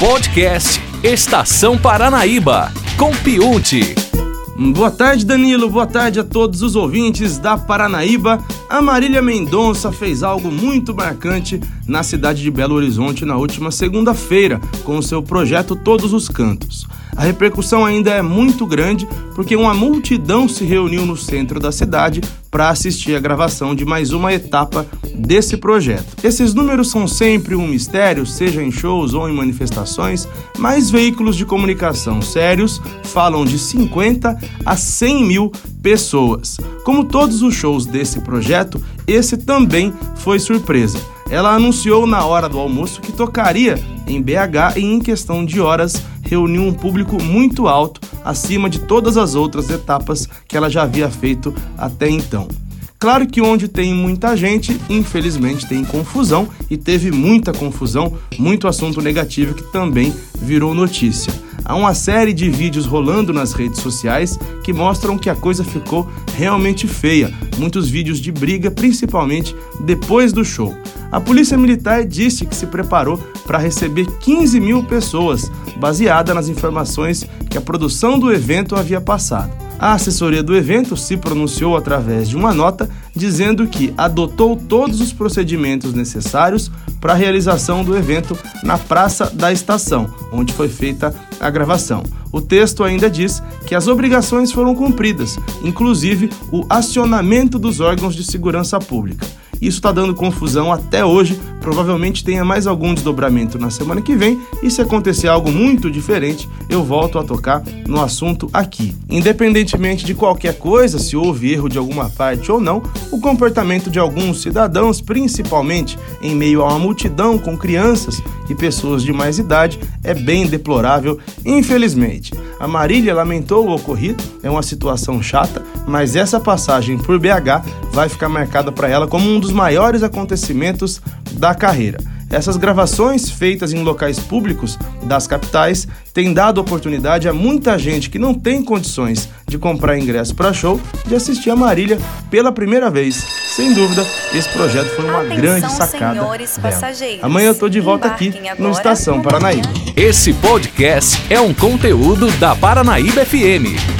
Podcast Estação Paranaíba, com Piunte. Boa tarde, Danilo. Boa tarde a todos os ouvintes da Paranaíba. A Marília Mendonça fez algo muito marcante na cidade de Belo Horizonte na última segunda-feira, com o seu projeto Todos os Cantos. A repercussão ainda é muito grande porque uma multidão se reuniu no centro da cidade para assistir a gravação de mais uma etapa desse projeto. Esses números são sempre um mistério, seja em shows ou em manifestações, mas veículos de comunicação sérios falam de 50 a 100 mil pessoas. Como todos os shows desse projeto, esse também foi surpresa. Ela anunciou na hora do almoço que tocaria em BH e, em questão de horas, reuniu um público muito alto, acima de todas as outras etapas que ela já havia feito até então. Claro que onde tem muita gente, infelizmente tem confusão e teve muita confusão, muito assunto negativo que também virou notícia. Há uma série de vídeos rolando nas redes sociais que mostram que a coisa ficou realmente feia. Muitos vídeos de briga, principalmente depois do show. A Polícia Militar disse que se preparou para receber 15 mil pessoas, baseada nas informações que a produção do evento havia passado. A assessoria do evento se pronunciou através de uma nota dizendo que adotou todos os procedimentos necessários para a realização do evento na Praça da Estação, onde foi feita a gravação. O texto ainda diz que as obrigações foram cumpridas, inclusive o acionamento dos órgãos de segurança pública. Isso está dando confusão até hoje. Provavelmente tenha mais algum desdobramento na semana que vem. E se acontecer algo muito diferente, eu volto a tocar no assunto aqui. Independentemente de qualquer coisa, se houve erro de alguma parte ou não, o comportamento de alguns cidadãos, principalmente em meio a uma multidão com crianças e pessoas de mais idade, é bem deplorável, infelizmente. A Marília lamentou o ocorrido, é uma situação chata, mas essa passagem por BH vai ficar marcada para ela como um dos maiores acontecimentos da carreira. Essas gravações feitas em locais públicos das capitais têm dado oportunidade a muita gente que não tem condições de comprar ingresso para show de assistir a Marília pela primeira vez. Sem dúvida, esse projeto foi uma Atenção, grande sacada. senhores dela. passageiros. Amanhã eu tô de volta aqui no Estação Paranaíba. Esse podcast é um conteúdo da Paranaíba FM.